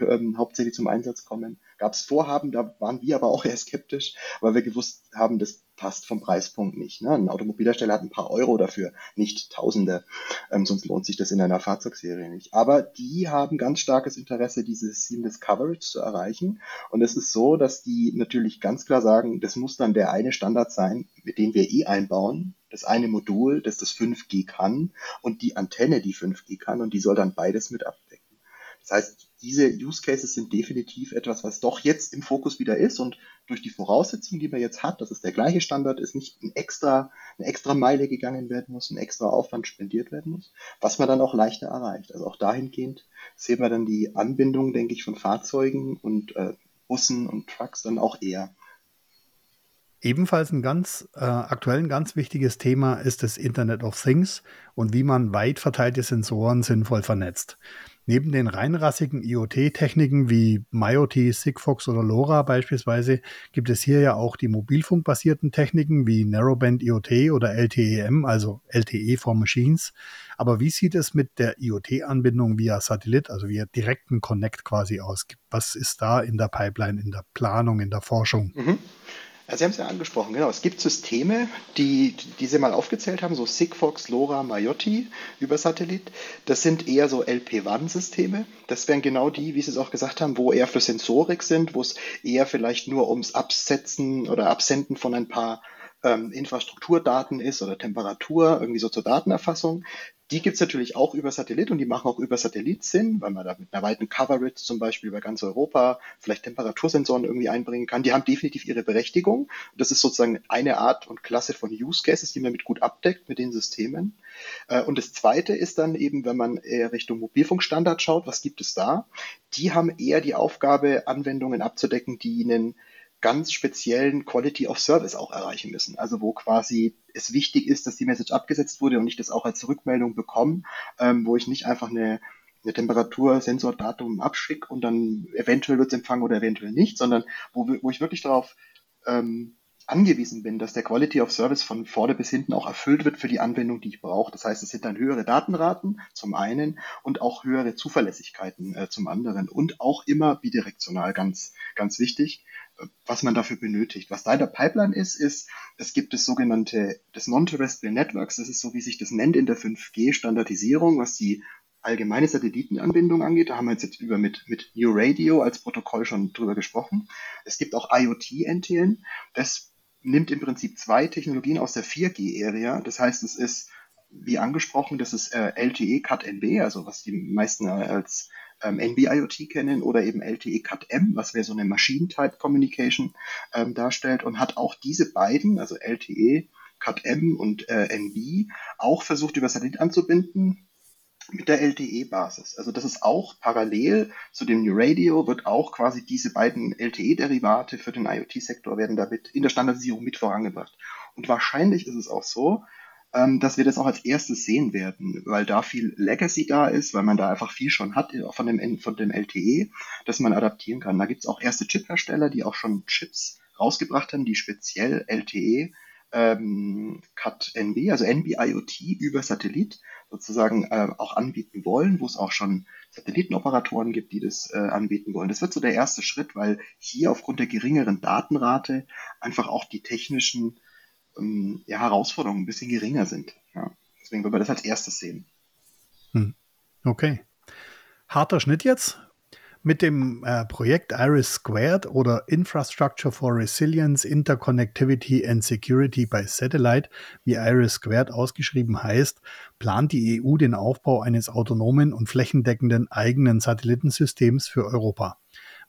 ähm, hauptsächlich zum Einsatz kommen. Gab es Vorhaben, da waren wir aber auch eher skeptisch, weil wir gewusst haben, das passt vom Preispunkt nicht. Ne? Ein Automobilhersteller hat ein paar Euro dafür, nicht Tausende. Ähm, sonst lohnt sich das in einer Fahrzeugserie nicht. Aber die haben ganz starkes Interesse, dieses Seamless Coverage zu erreichen. Und es ist so, dass die natürlich ganz klar sagen, das muss dann der eine Standard sein, mit dem wir eh einbauen. Das eine Modul, das das 5G kann und die Antenne, die 5G kann und die soll dann beides mit abdecken. Das heißt, diese Use Cases sind definitiv etwas, was doch jetzt im Fokus wieder ist und durch die Voraussetzungen, die man jetzt hat, dass es der gleiche Standard ist, nicht ein extra, eine extra Meile gegangen werden muss, ein extra Aufwand spendiert werden muss, was man dann auch leichter erreicht. Also auch dahingehend sehen wir dann die Anbindung, denke ich, von Fahrzeugen und äh, Bussen und Trucks dann auch eher. Ebenfalls ein ganz äh, aktuell ein ganz wichtiges Thema ist das Internet of Things und wie man weit verteilte Sensoren sinnvoll vernetzt. Neben den reinrassigen IoT-Techniken wie MyOT, Sigfox oder LoRa beispielsweise gibt es hier ja auch die mobilfunkbasierten Techniken wie Narrowband IoT oder LTEM, also LTE for Machines. Aber wie sieht es mit der IoT-Anbindung via Satellit, also via direkten Connect quasi aus? Was ist da in der Pipeline, in der Planung, in der Forschung? Mhm. Ja, Sie haben es ja angesprochen, genau. Es gibt Systeme, die, die Sie mal aufgezählt haben, so Sigfox, LoRa, Mayotti über Satellit. Das sind eher so LP-WAN-Systeme. Das wären genau die, wie Sie es auch gesagt haben, wo eher für Sensorik sind, wo es eher vielleicht nur ums Absetzen oder Absenden von ein paar ähm, Infrastrukturdaten ist oder Temperatur, irgendwie so zur Datenerfassung. Die gibt's natürlich auch über Satellit und die machen auch über Satellit Sinn, weil man da mit einer weiten Coverage zum Beispiel über ganz Europa vielleicht Temperatursensoren irgendwie einbringen kann. Die haben definitiv ihre Berechtigung. Das ist sozusagen eine Art und Klasse von Use Cases, die man mit gut abdeckt mit den Systemen. Äh, und das zweite ist dann eben, wenn man eher Richtung Mobilfunkstandard schaut, was gibt es da? Die haben eher die Aufgabe, Anwendungen abzudecken, die einen ganz speziellen Quality of Service auch erreichen müssen. Also wo quasi es wichtig ist, dass die Message abgesetzt wurde und ich das auch als Rückmeldung bekomme, ähm, wo ich nicht einfach eine, eine Temperatur, Sensordatum abschicke und dann eventuell wird es empfangen oder eventuell nicht, sondern wo, wo ich wirklich darauf ähm, angewiesen bin, dass der Quality of Service von vorne bis hinten auch erfüllt wird für die Anwendung, die ich brauche. Das heißt, es sind dann höhere Datenraten zum einen und auch höhere Zuverlässigkeiten äh, zum anderen und auch immer bidirektional ganz, ganz wichtig was man dafür benötigt. Was da in der Pipeline ist, ist, es gibt das sogenannte, das Non-Terrestrial Networks, das ist so, wie sich das nennt in der 5G-Standardisierung, was die allgemeine Satellitenanbindung angeht. Da haben wir jetzt, über mit, mit New Radio als Protokoll schon drüber gesprochen. Es gibt auch IoT-NTN. Das nimmt im Prinzip zwei Technologien aus der 4G-Area. Das heißt, es ist, wie angesprochen, das ist äh, LTE Cat NB, also was die meisten äh, als ähm, NB-IoT kennen, oder eben LTE Cat M, was wäre so eine Machine-Type Communication ähm, darstellt und hat auch diese beiden, also LTE Cat M und äh, NB, auch versucht über Satellit anzubinden mit der LTE-Basis. Also das ist auch parallel zu dem New Radio, wird auch quasi diese beiden LTE-Derivate für den IoT-Sektor werden damit in der Standardisierung mit vorangebracht. Und wahrscheinlich ist es auch so, ähm, dass wir das auch als erstes sehen werden, weil da viel Legacy da ist, weil man da einfach viel schon hat äh, von dem, von dem LTE, dass man adaptieren kann. Da gibt es auch erste Chip-Hersteller, die auch schon Chips rausgebracht haben, die speziell LTE ähm, Cat NB, also NB IoT über Satellit sozusagen äh, auch anbieten wollen, wo es auch schon Satellitenoperatoren gibt, die das äh, anbieten wollen. Das wird so der erste Schritt, weil hier aufgrund der geringeren Datenrate einfach auch die technischen ähm, ja, Herausforderungen ein bisschen geringer sind. Ja. Deswegen wollen wir das als erstes sehen. Hm. Okay. Harter Schnitt jetzt. Mit dem äh, Projekt Iris Squared oder Infrastructure for Resilience, Interconnectivity and Security by Satellite, wie Iris Squared ausgeschrieben heißt, plant die EU den Aufbau eines autonomen und flächendeckenden eigenen Satellitensystems für Europa.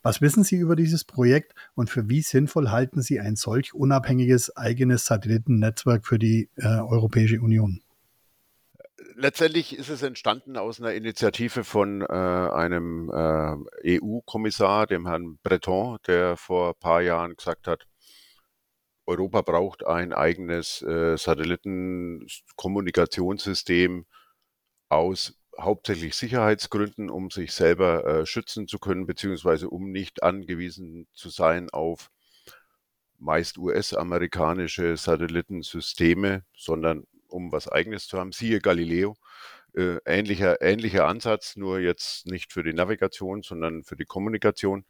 Was wissen Sie über dieses Projekt und für wie sinnvoll halten Sie ein solch unabhängiges eigenes Satellitennetzwerk für die äh, Europäische Union? letztendlich ist es entstanden aus einer Initiative von äh, einem äh, EU-Kommissar, dem Herrn Breton, der vor ein paar Jahren gesagt hat, Europa braucht ein eigenes äh, Satellitenkommunikationssystem aus hauptsächlich Sicherheitsgründen, um sich selber äh, schützen zu können, beziehungsweise um nicht angewiesen zu sein auf meist US-amerikanische Satellitensysteme, sondern um was Eigenes zu haben. Siehe Galileo. Äh, ähnlicher, ähnlicher Ansatz, nur jetzt nicht für die Navigation, sondern für die Kommunikation.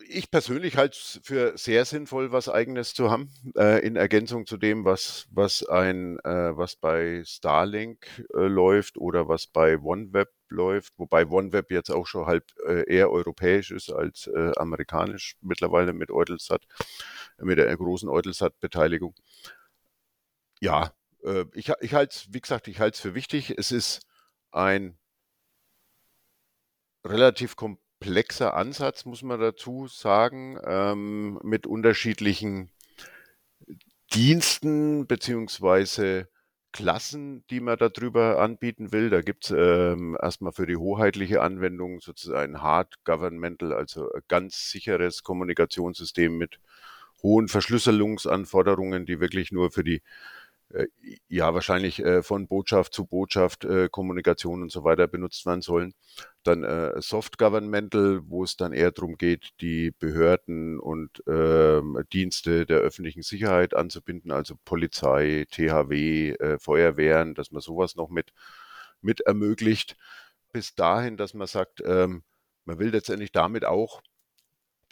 Ich persönlich halte es für sehr sinnvoll, was Eigenes zu haben, äh, in Ergänzung zu dem, was, was, ein, äh, was bei Starlink äh, läuft oder was bei OneWeb läuft, wobei OneWeb jetzt auch schon halb äh, eher europäisch ist als äh, amerikanisch mittlerweile mit Eutelsat, mit der großen Eutelsat-Beteiligung. Ja, äh, ich, ich halte es, wie gesagt, ich halte es für wichtig. Es ist ein relativ komplexer Ansatz, muss man dazu sagen, ähm, mit unterschiedlichen Diensten beziehungsweise Klassen, die man darüber anbieten will. Da gibt es ähm, erstmal für die hoheitliche Anwendung sozusagen ein Hard Governmental, also ein ganz sicheres Kommunikationssystem mit hohen Verschlüsselungsanforderungen, die wirklich nur für die ja wahrscheinlich äh, von Botschaft zu Botschaft äh, Kommunikation und so weiter benutzt werden sollen. Dann äh, Soft Governmental, wo es dann eher darum geht, die Behörden und ähm, Dienste der öffentlichen Sicherheit anzubinden, also Polizei, THW, äh, Feuerwehren, dass man sowas noch mit, mit ermöglicht. Bis dahin, dass man sagt, ähm, man will letztendlich damit auch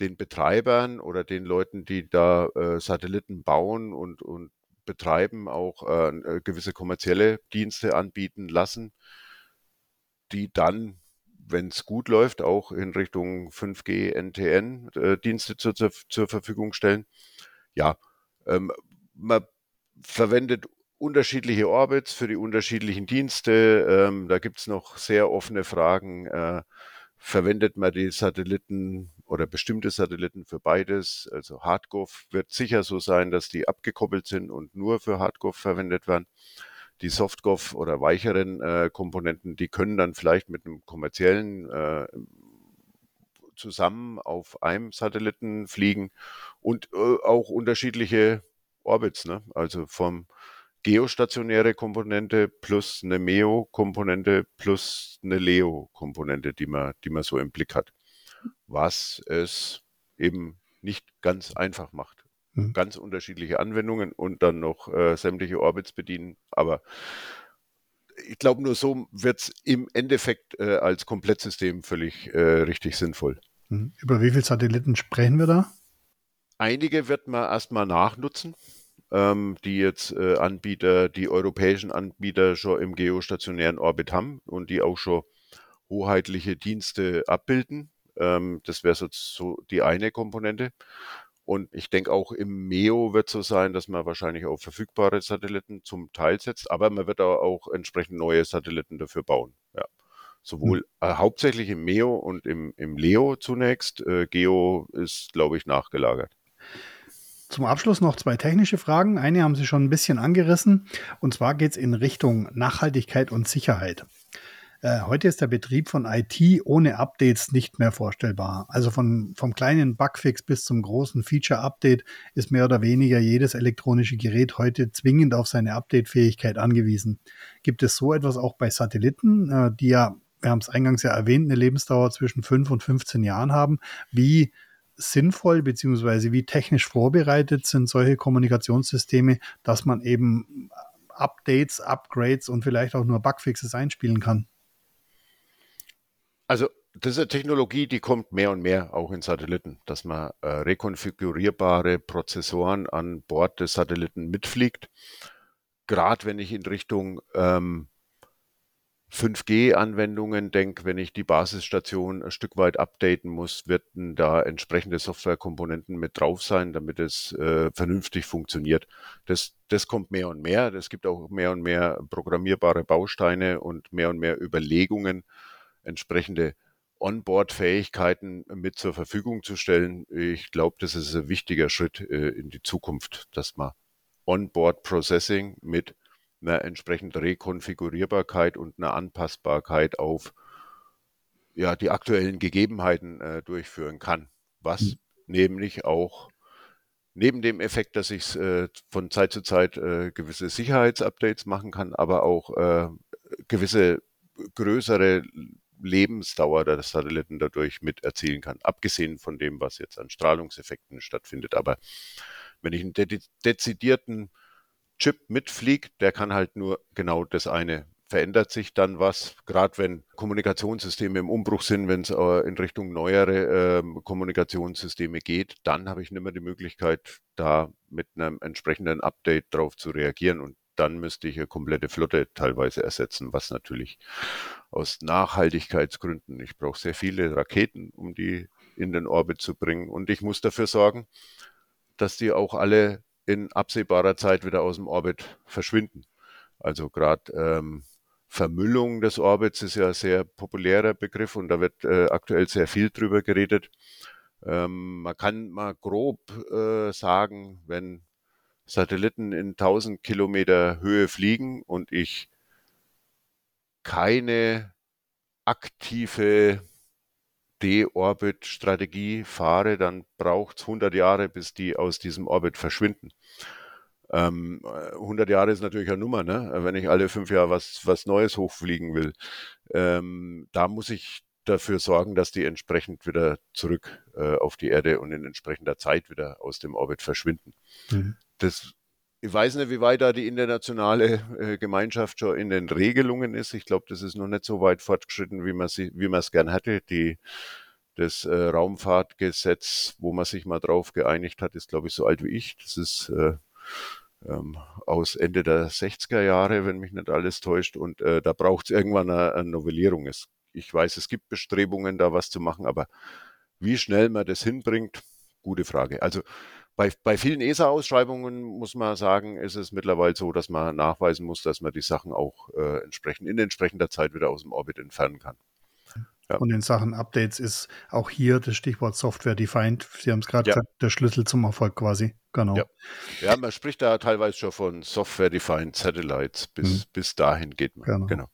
den Betreibern oder den Leuten, die da äh, Satelliten bauen und, und betreiben, auch äh, äh, gewisse kommerzielle Dienste anbieten lassen, die dann, wenn es gut läuft, auch in Richtung 5G, NTN äh, Dienste zur, zur, Verfügung stellen. Ja, ähm, man verwendet unterschiedliche Orbits für die unterschiedlichen Dienste. Ähm, da gibt es noch sehr offene Fragen. Äh, verwendet man die Satelliten oder bestimmte Satelliten für beides. Also Hardgov wird sicher so sein, dass die abgekoppelt sind und nur für Hardgov verwendet werden. Die Softgov oder weicheren äh, Komponenten, die können dann vielleicht mit einem kommerziellen äh, zusammen auf einem Satelliten fliegen und äh, auch unterschiedliche Orbits, ne? also vom geostationäre Komponente plus eine MEO-Komponente plus eine LEO-Komponente, die man, die man so im Blick hat was es eben nicht ganz einfach macht. Mhm. Ganz unterschiedliche Anwendungen und dann noch äh, sämtliche Orbits bedienen. Aber ich glaube, nur so wird es im Endeffekt äh, als Komplettsystem völlig äh, richtig sinnvoll. Mhm. Über wie viele Satelliten sprechen wir da? Einige wird man erstmal nachnutzen, ähm, die jetzt äh, Anbieter, die europäischen Anbieter schon im geostationären Orbit haben und die auch schon hoheitliche Dienste abbilden. Ähm, das wäre so, so die eine Komponente. Und ich denke auch im MEO wird so sein, dass man wahrscheinlich auf verfügbare Satelliten zum Teil setzt, aber man wird auch entsprechend neue Satelliten dafür bauen. Ja. Sowohl hm. äh, hauptsächlich im MEO und im, im LEO zunächst. Äh, Geo ist, glaube ich, nachgelagert. Zum Abschluss noch zwei technische Fragen. Eine haben Sie schon ein bisschen angerissen. Und zwar geht es in Richtung Nachhaltigkeit und Sicherheit. Äh, heute ist der Betrieb von IT ohne Updates nicht mehr vorstellbar. Also von, vom kleinen Bugfix bis zum großen Feature-Update ist mehr oder weniger jedes elektronische Gerät heute zwingend auf seine Update-Fähigkeit angewiesen. Gibt es so etwas auch bei Satelliten, äh, die ja, wir haben es eingangs ja erwähnt, eine Lebensdauer zwischen 5 und 15 Jahren haben? Wie sinnvoll beziehungsweise wie technisch vorbereitet sind solche Kommunikationssysteme, dass man eben Updates, Upgrades und vielleicht auch nur Bugfixes einspielen kann? Also diese Technologie, die kommt mehr und mehr auch in Satelliten, dass man äh, rekonfigurierbare Prozessoren an Bord des Satelliten mitfliegt. Gerade wenn ich in Richtung ähm, 5G-Anwendungen denke, wenn ich die Basisstation ein Stück weit updaten muss, werden da entsprechende Softwarekomponenten mit drauf sein, damit es äh, vernünftig funktioniert. Das, das kommt mehr und mehr. Es gibt auch mehr und mehr programmierbare Bausteine und mehr und mehr Überlegungen, entsprechende Onboard-Fähigkeiten mit zur Verfügung zu stellen. Ich glaube, das ist ein wichtiger Schritt äh, in die Zukunft, dass man Onboard-Processing mit einer entsprechenden Rekonfigurierbarkeit und einer Anpassbarkeit auf ja, die aktuellen Gegebenheiten äh, durchführen kann. Was mhm. nämlich auch neben dem Effekt, dass ich äh, von Zeit zu Zeit äh, gewisse Sicherheitsupdates machen kann, aber auch äh, gewisse größere Lebensdauer der Satelliten dadurch mit erzielen kann, abgesehen von dem, was jetzt an Strahlungseffekten stattfindet. Aber wenn ich einen de dezidierten Chip mitfliege, der kann halt nur genau das eine. Verändert sich dann was, gerade wenn Kommunikationssysteme im Umbruch sind, wenn es äh, in Richtung neuere äh, Kommunikationssysteme geht, dann habe ich nicht mehr die Möglichkeit, da mit einem entsprechenden Update drauf zu reagieren. Und dann müsste ich eine komplette Flotte teilweise ersetzen, was natürlich aus Nachhaltigkeitsgründen, ich brauche sehr viele Raketen, um die in den Orbit zu bringen und ich muss dafür sorgen, dass die auch alle in absehbarer Zeit wieder aus dem Orbit verschwinden. Also gerade ähm, Vermüllung des Orbits ist ja ein sehr populärer Begriff und da wird äh, aktuell sehr viel drüber geredet. Ähm, man kann mal grob äh, sagen, wenn Satelliten in 1000 Kilometer Höhe fliegen und ich keine aktive D-Orbit-Strategie fahre, dann braucht es 100 Jahre, bis die aus diesem Orbit verschwinden. Ähm, 100 Jahre ist natürlich eine Nummer, ne? wenn ich alle fünf Jahre was, was Neues hochfliegen will. Ähm, da muss ich dafür sorgen, dass die entsprechend wieder zurück äh, auf die Erde und in entsprechender Zeit wieder aus dem Orbit verschwinden. Mhm. Das, ich weiß nicht, wie weit da die internationale äh, Gemeinschaft schon in den Regelungen ist. Ich glaube, das ist noch nicht so weit fortgeschritten, wie man es gern hätte. Die, das äh, Raumfahrtgesetz, wo man sich mal drauf geeinigt hat, ist, glaube ich, so alt wie ich. Das ist äh, ähm, aus Ende der 60er Jahre, wenn mich nicht alles täuscht. Und äh, da braucht es irgendwann eine, eine Novellierung. Es, ich weiß, es gibt Bestrebungen, da was zu machen, aber wie schnell man das hinbringt, gute Frage. Also bei, bei vielen ESA-Ausschreibungen muss man sagen, ist es mittlerweile so, dass man nachweisen muss, dass man die Sachen auch äh, entsprechend in entsprechender Zeit wieder aus dem Orbit entfernen kann. Ja. Und in Sachen Updates ist auch hier das Stichwort Software Defined. Sie haben es gerade ja. gesagt, der Schlüssel zum Erfolg quasi. Genau. Ja. ja. man spricht da teilweise schon von Software Defined Satellites. Bis, mhm. bis dahin geht man. Genau. genau.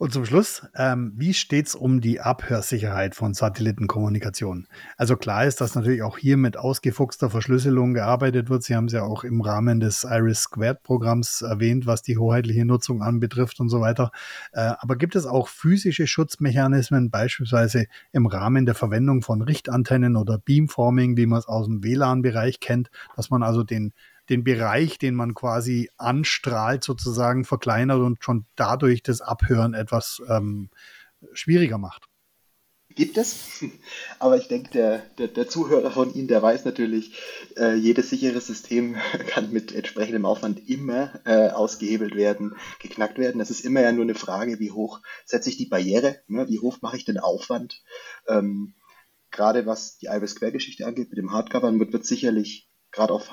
Und zum Schluss, ähm, wie steht's um die Abhörsicherheit von Satellitenkommunikation? Also klar ist, dass natürlich auch hier mit ausgefuchster Verschlüsselung gearbeitet wird. Sie haben es ja auch im Rahmen des Iris Squared Programms erwähnt, was die hoheitliche Nutzung anbetrifft und so weiter. Äh, aber gibt es auch physische Schutzmechanismen, beispielsweise im Rahmen der Verwendung von Richtantennen oder Beamforming, wie man es aus dem WLAN-Bereich kennt, dass man also den den Bereich, den man quasi anstrahlt, sozusagen verkleinert und schon dadurch das Abhören etwas ähm, schwieriger macht. Gibt es, aber ich denke, der, der, der, Zuhörer von Ihnen, der weiß natürlich, äh, jedes sichere System kann mit entsprechendem Aufwand immer äh, ausgehebelt werden, geknackt werden. Das ist immer ja nur eine Frage, wie hoch setze ich die Barriere, ne? wie hoch mache ich den Aufwand. Ähm, gerade was die Iris Quergeschichte angeht, mit dem Hardcover, wird, wird sicherlich gerade auf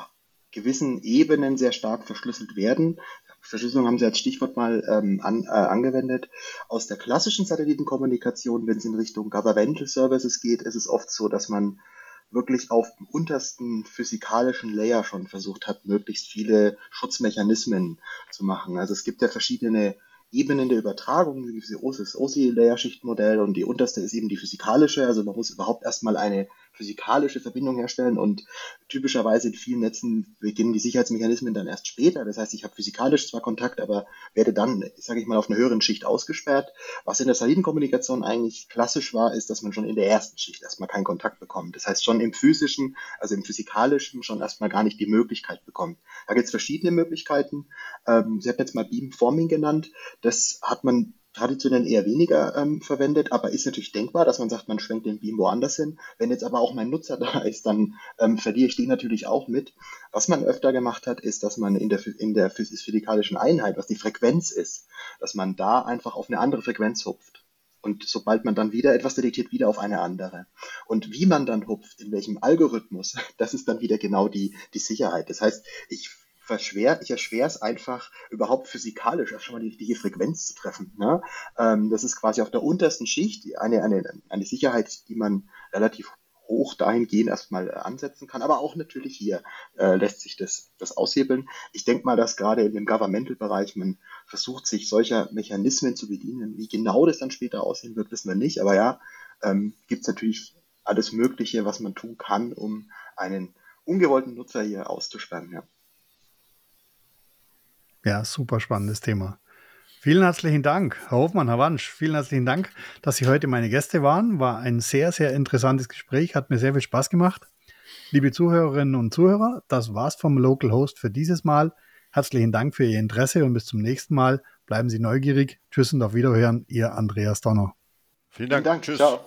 gewissen Ebenen sehr stark verschlüsselt werden. Verschlüsselung haben Sie als Stichwort mal ähm, an, äh, angewendet. Aus der klassischen Satellitenkommunikation, wenn es in Richtung Governmental Services geht, ist es oft so, dass man wirklich auf dem untersten physikalischen Layer schon versucht hat, möglichst viele Schutzmechanismen zu machen. Also es gibt ja verschiedene Ebenen der Übertragung, diese OSI-Layer-Schichtmodell und die unterste ist eben die physikalische. Also man muss überhaupt erstmal eine physikalische Verbindung herstellen und typischerweise in vielen Netzen beginnen die Sicherheitsmechanismen dann erst später. Das heißt, ich habe physikalisch zwar Kontakt, aber werde dann, sage ich mal, auf einer höheren Schicht ausgesperrt. Was in der Satellitenkommunikation eigentlich klassisch war, ist, dass man schon in der ersten Schicht erstmal keinen Kontakt bekommt. Das heißt, schon im physischen, also im physikalischen schon erstmal gar nicht die Möglichkeit bekommt. Da gibt es verschiedene Möglichkeiten. Ähm, Sie haben jetzt mal Beamforming genannt. Das hat man traditionell eher weniger ähm, verwendet, aber ist natürlich denkbar, dass man sagt, man schwenkt den Beam woanders hin. Wenn jetzt aber auch mein Nutzer da ist, dann ähm, verliere ich den natürlich auch mit. Was man öfter gemacht hat, ist, dass man in der, in der physikalischen Einheit, was die Frequenz ist, dass man da einfach auf eine andere Frequenz hupft. Und sobald man dann wieder etwas detektiert, wieder auf eine andere. Und wie man dann hupft, in welchem Algorithmus, das ist dann wieder genau die, die Sicherheit. Das heißt, ich verschwer, ich erschwere es einfach, überhaupt physikalisch erst schon mal die richtige Frequenz zu treffen. Ne? Ähm, das ist quasi auf der untersten Schicht eine, eine, eine Sicherheit, die man relativ hoch dahingehend erstmal äh, ansetzen kann. Aber auch natürlich hier äh, lässt sich das, das aushebeln. Ich denke mal, dass gerade in dem Governmental-Bereich man versucht, sich solcher Mechanismen zu bedienen. Wie genau das dann später aussehen wird, wissen wir nicht. Aber ja, ähm, gibt es natürlich alles Mögliche, was man tun kann, um einen ungewollten Nutzer hier auszusperren. Ja. Ja, super spannendes Thema. Vielen herzlichen Dank, Herr Hofmann, Herr Wansch. Vielen herzlichen Dank, dass Sie heute meine Gäste waren. War ein sehr, sehr interessantes Gespräch, hat mir sehr viel Spaß gemacht. Liebe Zuhörerinnen und Zuhörer, das war's vom Local Host für dieses Mal. Herzlichen Dank für Ihr Interesse und bis zum nächsten Mal. Bleiben Sie neugierig. Tschüss und auf Wiederhören, Ihr Andreas Donner. Vielen Dank. Vielen Dank. Tschüss. Ciao.